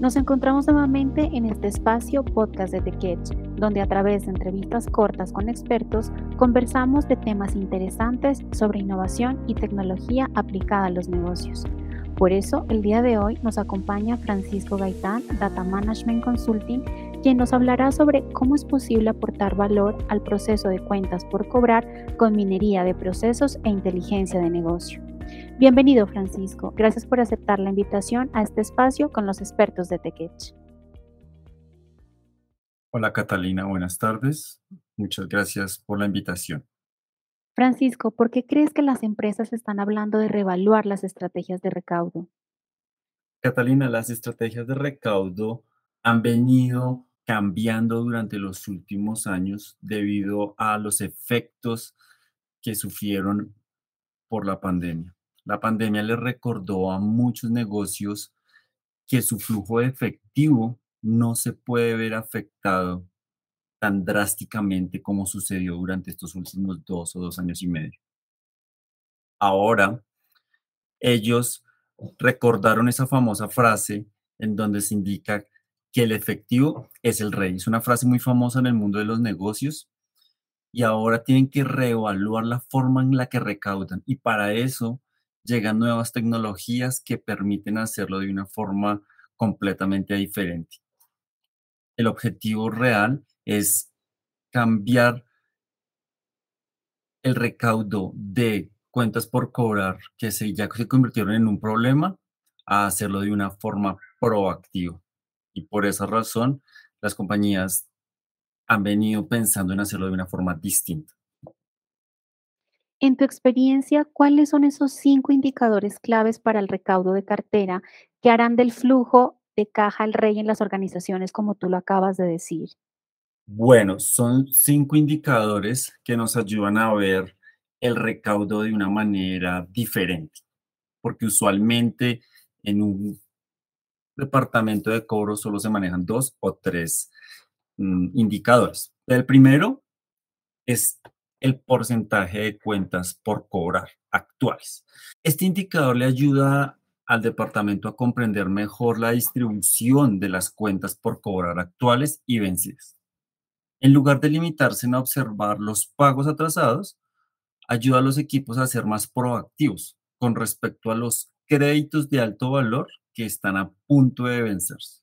Nos encontramos nuevamente en este espacio podcast de The donde a través de entrevistas cortas con expertos conversamos de temas interesantes sobre innovación y tecnología aplicada a los negocios. Por eso, el día de hoy nos acompaña Francisco Gaitán, Data Management Consulting, quien nos hablará sobre cómo es posible aportar valor al proceso de cuentas por cobrar con minería de procesos e inteligencia de negocio. Bienvenido, Francisco. Gracias por aceptar la invitación a este espacio con los expertos de TechEdge. Hola, Catalina. Buenas tardes. Muchas gracias por la invitación. Francisco, ¿por qué crees que las empresas están hablando de reevaluar las estrategias de recaudo? Catalina, las estrategias de recaudo han venido cambiando durante los últimos años debido a los efectos que sufrieron por la pandemia. La pandemia le recordó a muchos negocios que su flujo de efectivo no se puede ver afectado tan drásticamente como sucedió durante estos últimos dos o dos años y medio. Ahora, ellos recordaron esa famosa frase en donde se indica que el efectivo es el rey. Es una frase muy famosa en el mundo de los negocios y ahora tienen que reevaluar la forma en la que recaudan y para eso llegan nuevas tecnologías que permiten hacerlo de una forma completamente diferente. El objetivo real es cambiar el recaudo de cuentas por cobrar que se, ya se convirtieron en un problema a hacerlo de una forma proactiva. Y por esa razón, las compañías han venido pensando en hacerlo de una forma distinta. En tu experiencia, ¿cuáles son esos cinco indicadores claves para el recaudo de cartera que harán del flujo de caja al rey en las organizaciones, como tú lo acabas de decir? Bueno, son cinco indicadores que nos ayudan a ver el recaudo de una manera diferente, porque usualmente en un departamento de cobro solo se manejan dos o tres mm, indicadores. El primero es el porcentaje de cuentas por cobrar actuales. Este indicador le ayuda al departamento a comprender mejor la distribución de las cuentas por cobrar actuales y vencidas. En lugar de limitarse a observar los pagos atrasados, ayuda a los equipos a ser más proactivos con respecto a los créditos de alto valor que están a punto de vencerse.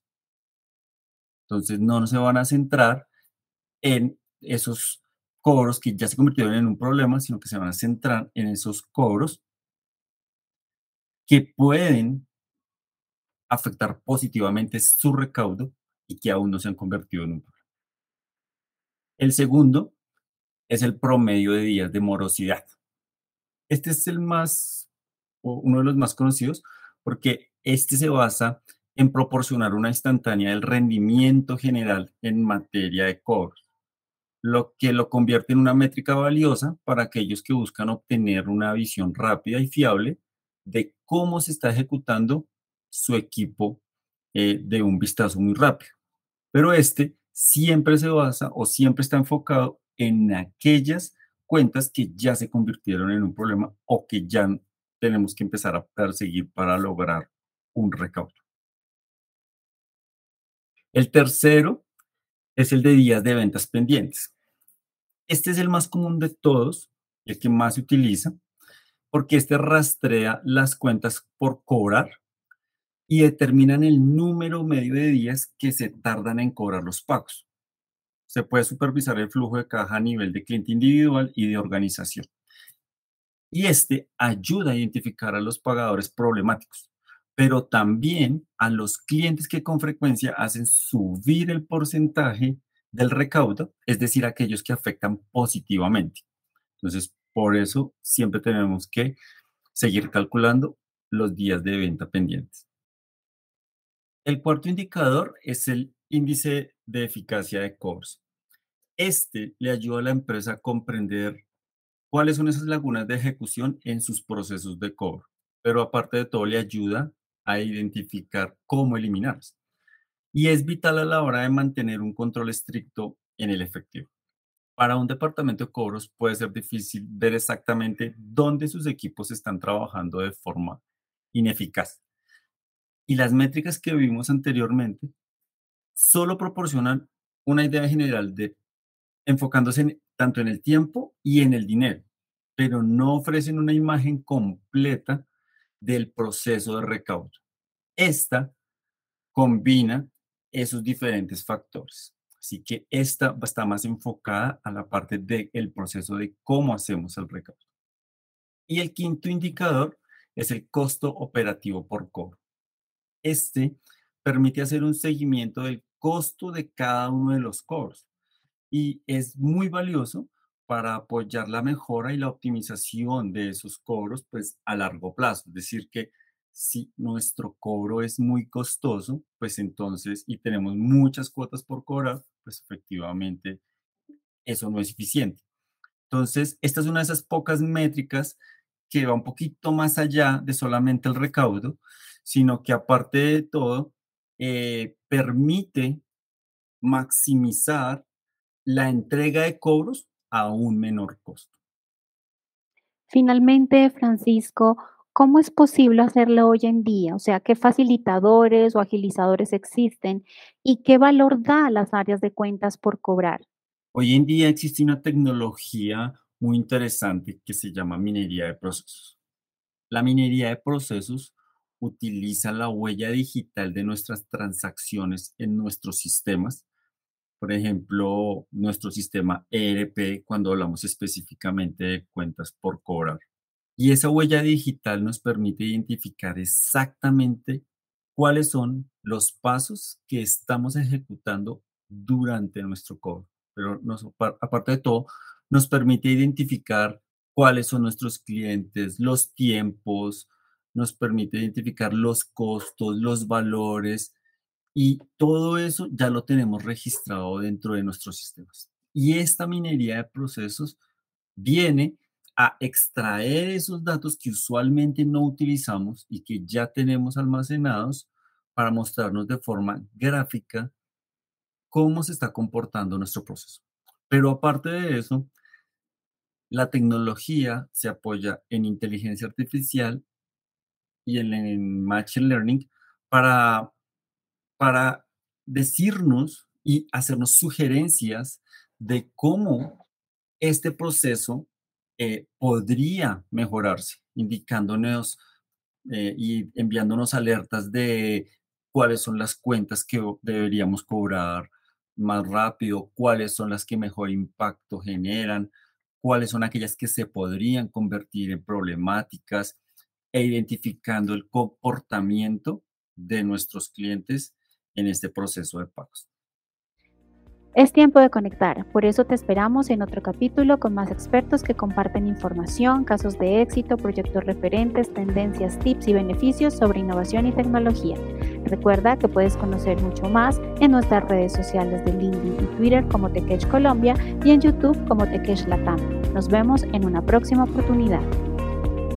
Entonces no se van a centrar en esos cobros que ya se convirtieron en un problema, sino que se van a centrar en esos cobros que pueden afectar positivamente su recaudo y que aún no se han convertido en un problema. El segundo es el promedio de días de morosidad. Este es el más, uno de los más conocidos, porque este se basa en proporcionar una instantánea del rendimiento general en materia de cobros, lo que lo convierte en una métrica valiosa para aquellos que buscan obtener una visión rápida y fiable de cómo se está ejecutando su equipo eh, de un vistazo muy rápido. Pero este siempre se basa o siempre está enfocado en aquellas cuentas que ya se convirtieron en un problema o que ya tenemos que empezar a perseguir para lograr un recaudo. El tercero es el de días de ventas pendientes. Este es el más común de todos, el que más se utiliza, porque este rastrea las cuentas por cobrar y determinan el número medio de días que se tardan en cobrar los pagos. Se puede supervisar el flujo de caja a nivel de cliente individual y de organización. Y este ayuda a identificar a los pagadores problemáticos pero también a los clientes que con frecuencia hacen subir el porcentaje del recaudo, es decir, aquellos que afectan positivamente. Entonces, por eso siempre tenemos que seguir calculando los días de venta pendientes. El cuarto indicador es el índice de eficacia de cobros. Este le ayuda a la empresa a comprender cuáles son esas lagunas de ejecución en sus procesos de cobro, pero aparte de todo le ayuda a identificar cómo eliminarlas. Y es vital a la hora de mantener un control estricto en el efectivo. Para un departamento de cobros puede ser difícil ver exactamente dónde sus equipos están trabajando de forma ineficaz. Y las métricas que vimos anteriormente solo proporcionan una idea general de enfocándose tanto en el tiempo y en el dinero, pero no ofrecen una imagen completa del proceso de recaudo. Esta combina esos diferentes factores. Así que esta está más enfocada a la parte del proceso de cómo hacemos el recaudo. Y el quinto indicador es el costo operativo por cobro. Este permite hacer un seguimiento del costo de cada uno de los cobros y es muy valioso para apoyar la mejora y la optimización de esos cobros pues a largo plazo. Es decir, que si nuestro cobro es muy costoso, pues entonces, y tenemos muchas cuotas por cobrar, pues efectivamente eso no es suficiente. Entonces, esta es una de esas pocas métricas que va un poquito más allá de solamente el recaudo, sino que aparte de todo, eh, permite maximizar la entrega de cobros a un menor costo. Finalmente, Francisco, ¿cómo es posible hacerlo hoy en día? O sea, ¿qué facilitadores o agilizadores existen y qué valor da a las áreas de cuentas por cobrar? Hoy en día existe una tecnología muy interesante que se llama minería de procesos. La minería de procesos utiliza la huella digital de nuestras transacciones en nuestros sistemas por ejemplo, nuestro sistema ERP cuando hablamos específicamente de cuentas por cobrar. Y esa huella digital nos permite identificar exactamente cuáles son los pasos que estamos ejecutando durante nuestro cobro. Pero aparte de todo, nos permite identificar cuáles son nuestros clientes, los tiempos, nos permite identificar los costos, los valores, y todo eso ya lo tenemos registrado dentro de nuestros sistemas. Y esta minería de procesos viene a extraer esos datos que usualmente no utilizamos y que ya tenemos almacenados para mostrarnos de forma gráfica cómo se está comportando nuestro proceso. Pero aparte de eso, la tecnología se apoya en inteligencia artificial y en, machine learning para para decirnos y hacernos sugerencias de cómo este proceso eh, podría mejorarse, indicándonos eh, y enviándonos alertas de cuáles son las cuentas que deberíamos cobrar más rápido, cuáles son las que mejor impacto generan, cuáles son aquellas que se podrían convertir en problemáticas e identificando el comportamiento de nuestros clientes en este proceso de pagos. Es tiempo de conectar, por eso te esperamos en otro capítulo con más expertos que comparten información, casos de éxito, proyectos referentes, tendencias, tips y beneficios sobre innovación y tecnología. Recuerda que puedes conocer mucho más en nuestras redes sociales de LinkedIn y Twitter como TechEdge Colombia y en YouTube como TechEdge Latam. Nos vemos en una próxima oportunidad.